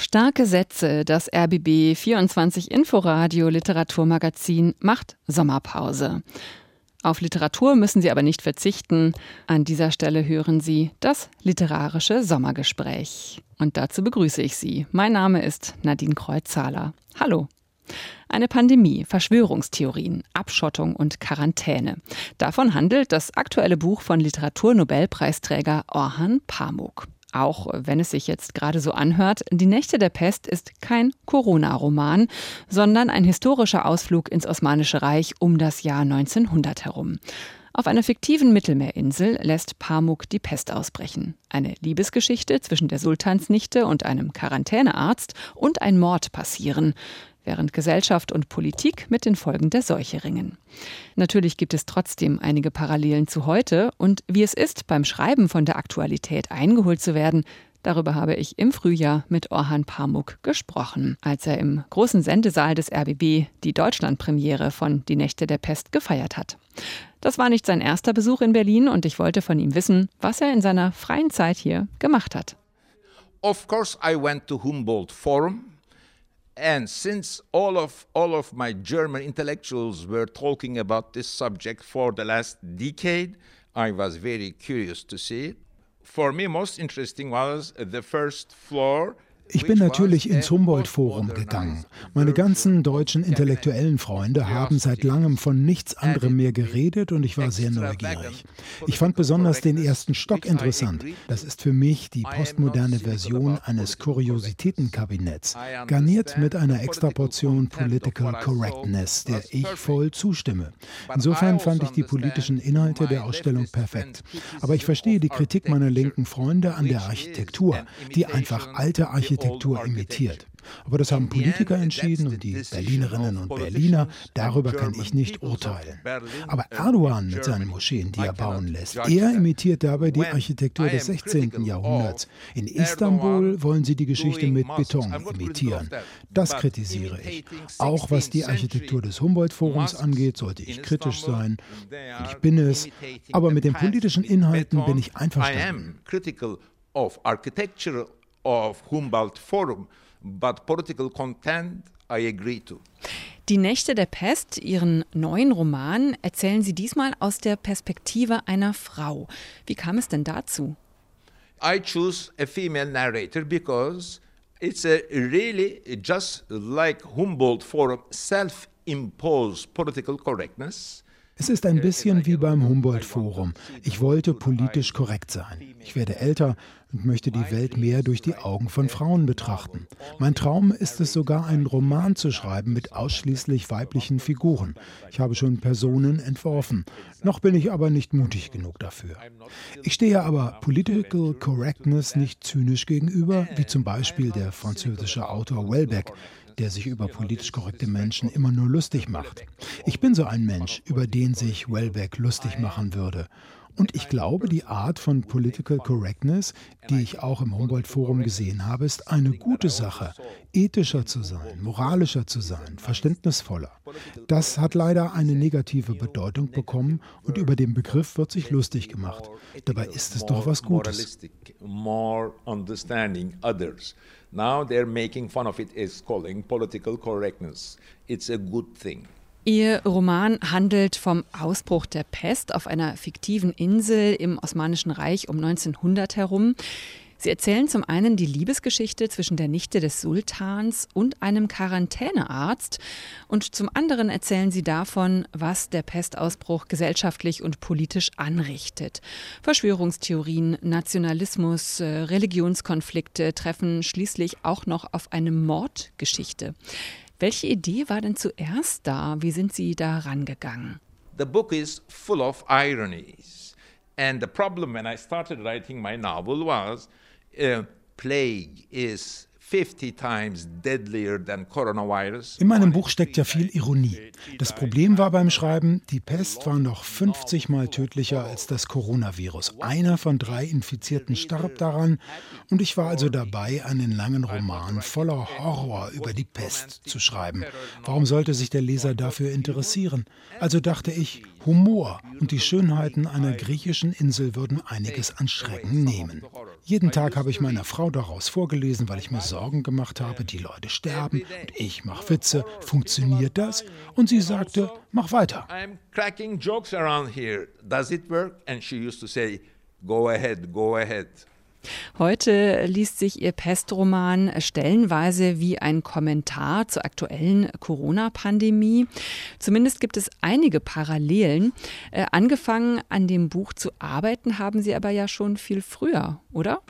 Starke Sätze, das RBB 24 Inforadio Literaturmagazin macht Sommerpause. Auf Literatur müssen Sie aber nicht verzichten. An dieser Stelle hören Sie das literarische Sommergespräch. Und dazu begrüße ich Sie. Mein Name ist Nadine Kreuzzahler. Hallo. Eine Pandemie, Verschwörungstheorien, Abschottung und Quarantäne. Davon handelt das aktuelle Buch von Literaturnobelpreisträger Orhan Pamuk. Auch wenn es sich jetzt gerade so anhört, Die Nächte der Pest ist kein Corona-Roman, sondern ein historischer Ausflug ins Osmanische Reich um das Jahr 1900 herum. Auf einer fiktiven Mittelmeerinsel lässt Pamuk die Pest ausbrechen. Eine Liebesgeschichte zwischen der Sultansnichte und einem Quarantänearzt und ein Mord passieren während Gesellschaft und Politik mit den Folgen der Seuche ringen. Natürlich gibt es trotzdem einige Parallelen zu heute und wie es ist, beim Schreiben von der Aktualität eingeholt zu werden, Darüber habe ich im Frühjahr mit Orhan Pamuk gesprochen, als er im großen Sendesaal des RBB die Deutschlandpremiere von Die Nächte der Pest gefeiert hat. Das war nicht sein erster Besuch in Berlin und ich wollte von ihm wissen, was er in seiner freien Zeit hier gemacht hat. Of course I went to Humboldt Forum And since all of all of my German intellectuals were talking about this subject for the last decade, I was very curious to see it. For me, most interesting was the first floor Ich bin natürlich ins Humboldt-Forum gegangen. Meine ganzen deutschen intellektuellen Freunde haben seit langem von nichts anderem mehr geredet und ich war sehr neugierig. Ich fand besonders den ersten Stock interessant. Das ist für mich die postmoderne Version eines Kuriositätenkabinetts, garniert mit einer extra Portion Political Correctness, der ich voll zustimme. Insofern fand ich die politischen Inhalte der Ausstellung perfekt. Aber ich verstehe die Kritik meiner linken Freunde an der Architektur, die einfach alte Architektur Architektur imitiert. Aber das haben Politiker entschieden und die Berlinerinnen und Berliner, darüber kann ich nicht urteilen. Aber Erdogan mit seinen Moscheen, die er bauen lässt, er imitiert dabei die Architektur des 16. Jahrhunderts. In Istanbul wollen sie die Geschichte mit Beton imitieren. Das kritisiere ich. Auch was die Architektur des Humboldt-Forums angeht, sollte ich kritisch sein. Und ich bin es. Aber mit den politischen Inhalten bin ich einverstanden of Humboldt Forum, but political content I agree to. Die Nächte der Pest, ihren neuen Roman, erzählen Sie diesmal aus der Perspektive einer Frau. Wie kam es denn dazu? I choose a female narrator because it's a really just like Humboldt Forum self-imposed political correctness. Es ist ein bisschen wie beim Humboldt-Forum. Ich wollte politisch korrekt sein. Ich werde älter und möchte die Welt mehr durch die Augen von Frauen betrachten. Mein Traum ist es sogar, einen Roman zu schreiben mit ausschließlich weiblichen Figuren. Ich habe schon Personen entworfen. Noch bin ich aber nicht mutig genug dafür. Ich stehe aber Political Correctness nicht zynisch gegenüber, wie zum Beispiel der französische Autor Welbeck, der sich über politisch korrekte Menschen immer nur lustig macht. Ich bin so ein Mensch, über den sich Welbeck lustig machen würde. Und ich glaube, die Art von Political Correctness, die ich auch im Humboldt-Forum gesehen habe, ist eine gute Sache. Ethischer zu sein, moralischer zu sein, verständnisvoller. Das hat leider eine negative Bedeutung bekommen und über den Begriff wird sich lustig gemacht. Dabei ist es doch was Gutes. Now they're making fun of it as calling political correctness. It's a good thing. Ihr Roman handelt vom Ausbruch der Pest auf einer fiktiven Insel im Osmanischen Reich um 1900 herum. Sie erzählen zum einen die Liebesgeschichte zwischen der Nichte des Sultans und einem Quarantänearzt und zum anderen erzählen sie davon, was der Pestausbruch gesellschaftlich und politisch anrichtet. Verschwörungstheorien, Nationalismus, äh, Religionskonflikte treffen schließlich auch noch auf eine Mordgeschichte. Welche Idee war denn zuerst da? Wie sind Sie da rangegangen? The book is full of ironies. And the problem when I started writing my novel was plague is in meinem Buch steckt ja viel Ironie. Das Problem war beim Schreiben, die Pest war noch 50 Mal tödlicher als das Coronavirus. Einer von drei Infizierten starb daran und ich war also dabei, einen langen Roman voller Horror über die Pest zu schreiben. Warum sollte sich der Leser dafür interessieren? Also dachte ich, Humor und die Schönheiten einer griechischen Insel würden einiges an Schrecken nehmen. Jeden Tag habe ich meiner Frau daraus vorgelesen, weil ich mir Sorgen gemacht habe, die Leute sterben und ich mache Witze. Funktioniert das? Und sie sagte, mach weiter. I'm cracking jokes around here. Does it work? And she used to say, go ahead, go ahead. Heute liest sich Ihr Pestroman stellenweise wie ein Kommentar zur aktuellen Corona-Pandemie. Zumindest gibt es einige Parallelen. Äh, angefangen an dem Buch zu arbeiten haben Sie aber ja schon viel früher, oder?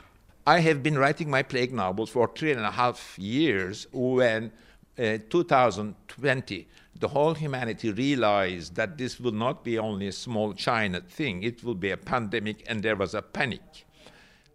I have been writing my plague novels for three and a half years when uh, 2020 the whole humanity realized that this will not be only a small China thing, it will be a pandemic and there was a panic.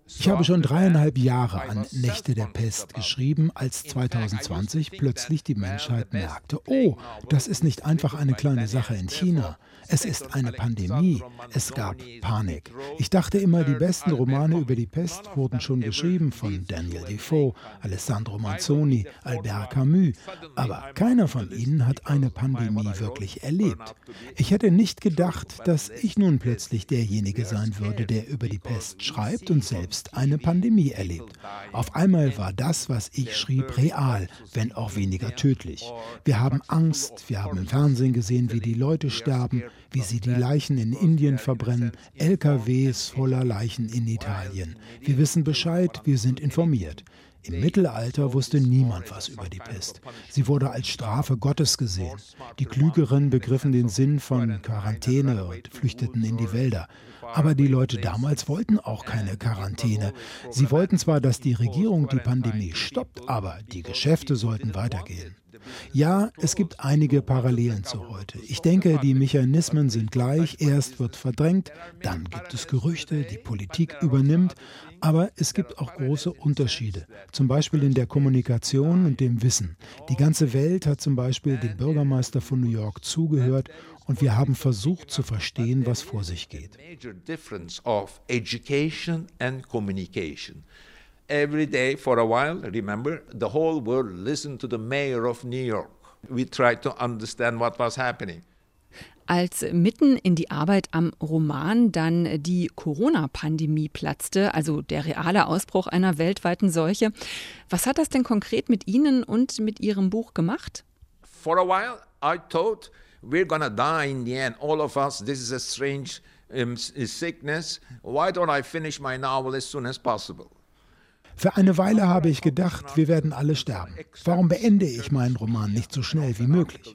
Ich habe schon dreieinhalb Jahre an Nächte der Pest geschrieben, als 2020 plötzlich die Menschheit merkte, oh, das ist nicht einfach eine kleine Sache in China. Es ist eine Pandemie. Es gab Panik. Ich dachte immer, die besten Romane über die Pest wurden schon geschrieben von Daniel Defoe, Alessandro Manzoni, Albert Camus. Aber keiner von ihnen hat eine Pandemie wirklich erlebt. Ich hätte nicht gedacht, dass ich nun plötzlich derjenige sein würde, der über die Pest schreibt und selbst eine Pandemie erlebt. Auf einmal war das, was ich schrieb, real, wenn auch weniger tödlich. Wir haben Angst, wir haben im Fernsehen gesehen, wie die Leute sterben wie sie die Leichen in Indien verbrennen, LKWs voller Leichen in Italien. Wir wissen Bescheid, wir sind informiert. Im Mittelalter wusste niemand was über die Pest. Sie wurde als Strafe Gottes gesehen. Die Klügeren begriffen den Sinn von Quarantäne und flüchteten in die Wälder. Aber die Leute damals wollten auch keine Quarantäne. Sie wollten zwar, dass die Regierung die Pandemie stoppt, aber die Geschäfte sollten weitergehen. Ja, es gibt einige Parallelen zu heute. Ich denke, die Mechanismen sind gleich. Erst wird verdrängt, dann gibt es Gerüchte, die Politik übernimmt. Aber es gibt auch große Unterschiede, zum Beispiel in der Kommunikation und dem Wissen. Die ganze Welt hat zum Beispiel dem Bürgermeister von New York zugehört und wir haben versucht zu verstehen, was vor sich geht every day for a while. Remember, the whole world listened to the mayor of New York. We tried to understand what was happening. Als mitten in die Arbeit am Roman dann die Corona-Pandemie platzte, also der reale Ausbruch einer weltweiten Seuche, was hat das denn konkret mit Ihnen und mit Ihrem Buch gemacht? For a while I thought we're gonna die in the end, all of us. This is a strange um, sickness. Why don't I finish my novel as soon as possible? Für eine Weile habe ich gedacht, wir werden alle sterben. Warum beende ich meinen Roman nicht so schnell wie möglich?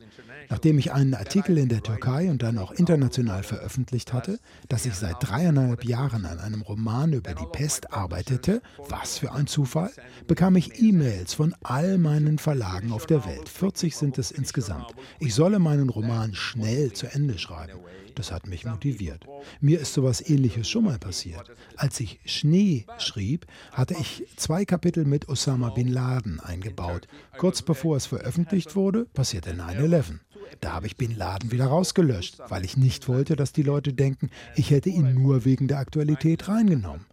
Nachdem ich einen Artikel in der Türkei und dann auch international veröffentlicht hatte, dass ich seit dreieinhalb Jahren an einem Roman über die Pest arbeitete, was für ein Zufall, bekam ich E-Mails von all meinen Verlagen auf der Welt. 40 sind es insgesamt. Ich solle meinen Roman schnell zu Ende schreiben. Das hat mich motiviert. Mir ist sowas ähnliches schon mal passiert. Als ich Schnee schrieb, hatte ich zwei Kapitel mit Osama bin Laden eingebaut. Kurz bevor es veröffentlicht wurde, passierte 9-11. Da habe ich Bin Laden wieder rausgelöscht, weil ich nicht wollte, dass die Leute denken, ich hätte ihn nur wegen der Aktualität reingenommen.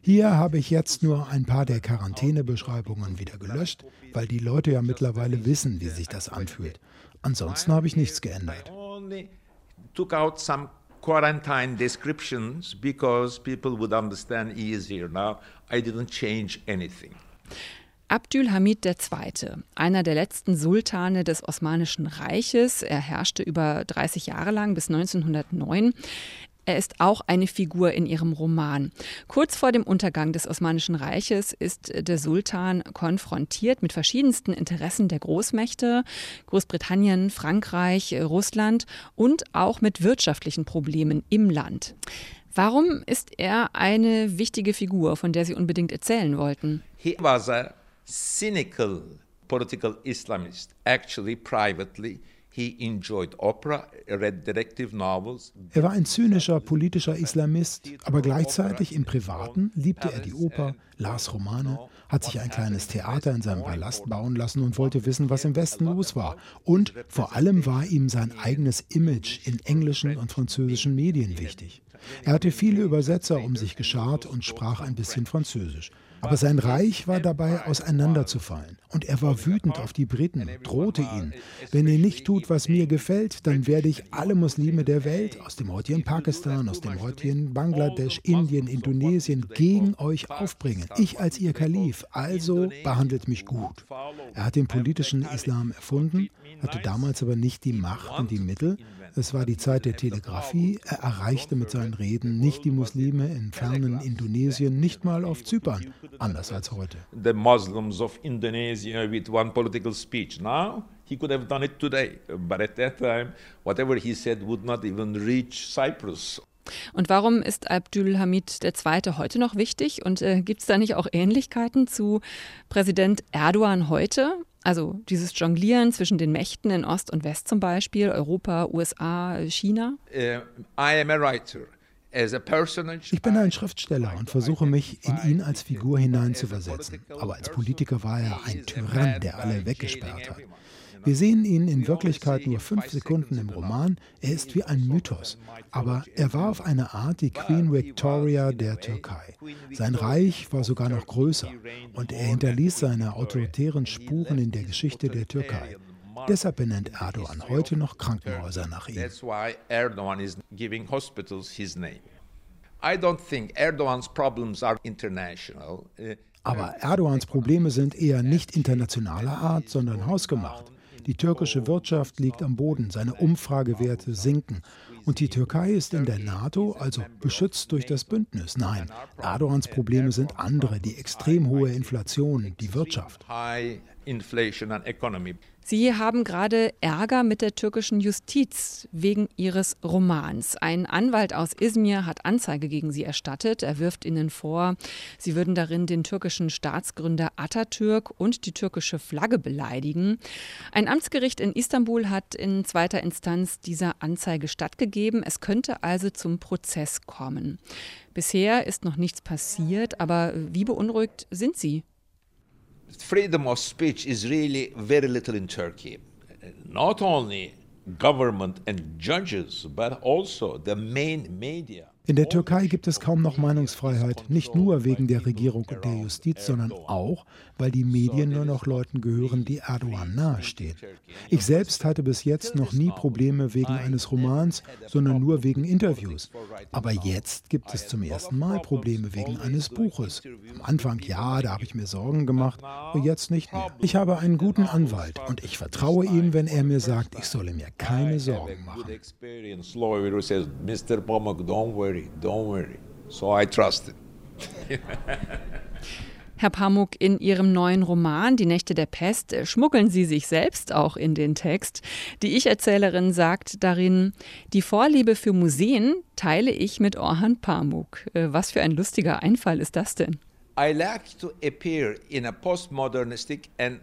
Hier habe ich jetzt nur ein paar der Quarantänebeschreibungen wieder gelöscht, weil die Leute ja mittlerweile wissen, wie sich das anfühlt. Ansonsten habe ich nichts geändert took out some quarantine descriptions because people would understand easier. Now, I didn't change anything. Abdülhamid II., einer der letzten Sultane des Osmanischen Reiches, er herrschte über 30 Jahre lang bis 1909. Er ist auch eine Figur in ihrem Roman. Kurz vor dem Untergang des Osmanischen Reiches ist der Sultan konfrontiert mit verschiedensten Interessen der Großmächte, Großbritannien, Frankreich, Russland und auch mit wirtschaftlichen Problemen im Land. Warum ist er eine wichtige Figur, von der Sie unbedingt erzählen wollten? He was a cynical political Islamist, actually privately. Er war ein zynischer politischer Islamist, aber gleichzeitig im Privaten liebte er die Oper, las Romane, hat sich ein kleines Theater in seinem Palast bauen lassen und wollte wissen, was im Westen los war. Und vor allem war ihm sein eigenes Image in englischen und französischen Medien wichtig. Er hatte viele Übersetzer um sich geschart und sprach ein bisschen Französisch. Aber sein Reich war dabei auseinanderzufallen. Und er war wütend auf die Briten, drohte ihnen, wenn ihr nicht tut, was mir gefällt, dann werde ich alle Muslime der Welt, aus dem heutigen Pakistan, aus dem heutigen Bangladesch, Indien, Indonesien, gegen euch aufbringen. Ich als ihr Kalif, also behandelt mich gut. Er hat den politischen Islam erfunden, hatte damals aber nicht die Macht und die Mittel, es war die Zeit der Telegrafie. Er erreichte mit seinen Reden nicht die Muslime in fernen Indonesien, nicht mal auf Zypern, anders als heute. The Muslims of Indonesia with one political speech. Now he could have done it today, but at that time, whatever he said would not even reach Cyprus. Und warum ist Abdülhamid II. heute noch wichtig? Und äh, gibt es da nicht auch Ähnlichkeiten zu Präsident Erdogan heute? Also dieses Jonglieren zwischen den Mächten in Ost und West zum Beispiel, Europa, USA, China? Uh, I am a writer. Ich bin ein Schriftsteller und versuche mich in ihn als Figur hineinzuversetzen. Aber als Politiker war er ein Tyrann, der alle weggesperrt hat. Wir sehen ihn in Wirklichkeit nur fünf Sekunden im Roman. Er ist wie ein Mythos. Aber er war auf eine Art die Queen Victoria der Türkei. Sein Reich war sogar noch größer und er hinterließ seine autoritären Spuren in der Geschichte der Türkei. Deshalb benennt Erdogan heute noch Krankenhäuser nach ihm. International. Aber Erdogans Probleme sind eher nicht internationaler Art, sondern hausgemacht. Die türkische Wirtschaft liegt am Boden, seine Umfragewerte sinken. Und die Türkei ist in der NATO, also beschützt durch das Bündnis. Nein, Erdogans Probleme sind andere, die extrem hohe Inflation, die Wirtschaft. Sie haben gerade Ärger mit der türkischen Justiz wegen Ihres Romans. Ein Anwalt aus Izmir hat Anzeige gegen Sie erstattet. Er wirft Ihnen vor, Sie würden darin den türkischen Staatsgründer Atatürk und die türkische Flagge beleidigen. Ein Amtsgericht in Istanbul hat in zweiter Instanz dieser Anzeige stattgegeben. Es könnte also zum Prozess kommen. Bisher ist noch nichts passiert, aber wie beunruhigt sind Sie? Freedom of speech is really very little in Turkey. Not only government and judges, but also the main media. In der Türkei gibt es kaum noch Meinungsfreiheit, nicht nur wegen der Regierung und der Justiz, sondern auch, weil die Medien nur noch Leuten gehören, die Erdogan nahestehen. Ich selbst hatte bis jetzt noch nie Probleme wegen eines Romans, sondern nur wegen Interviews. Aber jetzt gibt es zum ersten Mal Probleme wegen eines Buches. Am Anfang ja, da habe ich mir Sorgen gemacht, aber jetzt nicht mehr. Ich habe einen guten Anwalt und ich vertraue ihm, wenn er mir sagt, ich solle mir keine Sorgen machen worry, don't worry. So I trusted. Herr Pamuk, in Ihrem neuen Roman Die Nächte der Pest äh, schmuggeln Sie sich selbst auch in den Text. Die Ich-Erzählerin sagt darin, die Vorliebe für Museen teile ich mit Orhan Pamuk. Äh, was für ein lustiger Einfall ist das denn? I like to appear in a postmodernistic and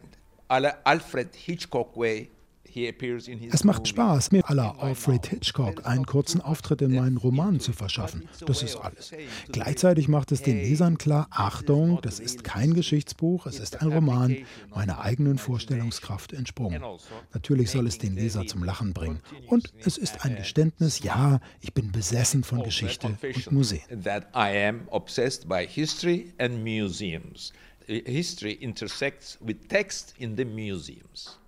Alfred Hitchcock way es macht Spaß, mir aller Alfred Hitchcock einen kurzen Auftritt in meinen Romanen zu verschaffen. Das ist alles. Gleichzeitig macht es den Lesern klar, Achtung, das ist kein Geschichtsbuch, es ist ein Roman, meiner eigenen Vorstellungskraft entsprungen. Natürlich soll es den Leser zum Lachen bringen. Und es ist ein Geständnis, ja, ich bin besessen von Geschichte und Museen. History intersects with text in the museums.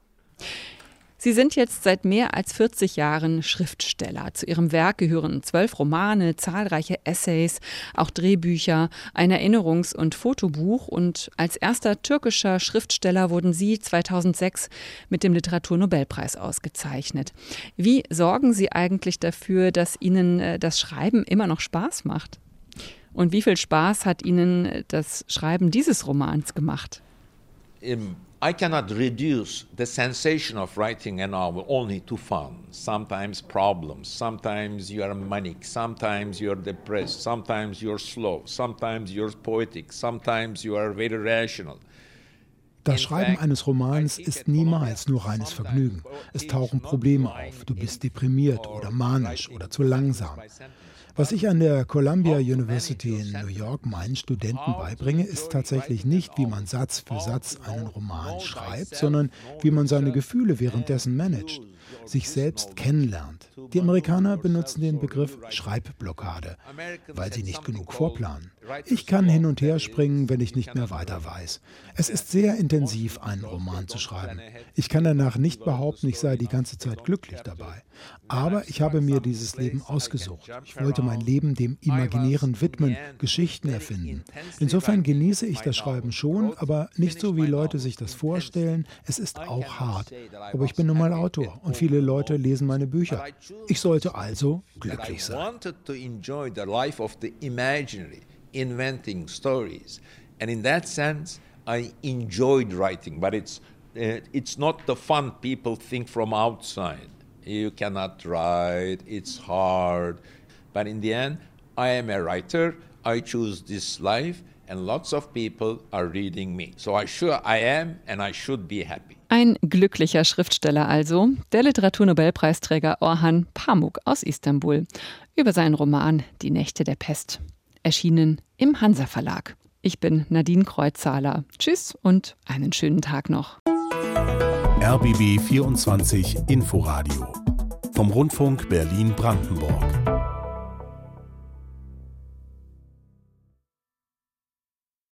Sie sind jetzt seit mehr als 40 Jahren Schriftsteller. Zu Ihrem Werk gehören zwölf Romane, zahlreiche Essays, auch Drehbücher, ein Erinnerungs- und Fotobuch. Und als erster türkischer Schriftsteller wurden Sie 2006 mit dem Literaturnobelpreis ausgezeichnet. Wie sorgen Sie eigentlich dafür, dass Ihnen äh, das Schreiben immer noch Spaß macht? Und wie viel Spaß hat Ihnen äh, das Schreiben dieses Romans gemacht? Im I cannot reduce the sensation of writing a novel only to fun. Sometimes problems, sometimes you are manic, sometimes you are depressed, sometimes you're slow, sometimes you're poetic, sometimes you are very rational. Das Schreiben eines Romans ist niemals nur reines Vergnügen. Es tauchen Probleme auf. Du bist deprimiert oder manisch oder zu langsam. Was ich an der Columbia University in New York meinen Studenten beibringe, ist tatsächlich nicht, wie man Satz für Satz einen Roman schreibt, sondern wie man seine Gefühle währenddessen managt. Sich selbst kennenlernt. Die Amerikaner benutzen den Begriff Schreibblockade, weil sie nicht genug vorplanen. Ich kann hin und her springen, wenn ich nicht mehr weiter weiß. Es ist sehr intensiv, einen Roman zu schreiben. Ich kann danach nicht behaupten, ich sei die ganze Zeit glücklich dabei. Aber ich habe mir dieses Leben ausgesucht. Ich wollte mein Leben dem Imaginären widmen, Geschichten erfinden. Insofern genieße ich das Schreiben schon, aber nicht so, wie Leute sich das vorstellen. Es ist auch hart. Aber ich bin nun mal Autor und viele Leute lesen meine Bücher. Ich sollte also glücklich sein. inventing stories. And in that sense, I enjoyed writing, but it's, uh, it's not the fun people think from outside. You cannot write, it's hard. But in the end, I am a writer, I choose this life, and lots of people are reading me. So I sure I am and I should be happy. Ein glücklicher Schriftsteller also, der Literaturnobelpreisträger Orhan Pamuk aus Istanbul, über seinen Roman Die Nächte der Pest, erschienen im Hansa Verlag. Ich bin Nadine Kreuzzahler. Tschüss und einen schönen Tag noch. RBB 24 Inforadio vom Rundfunk Berlin-Brandenburg.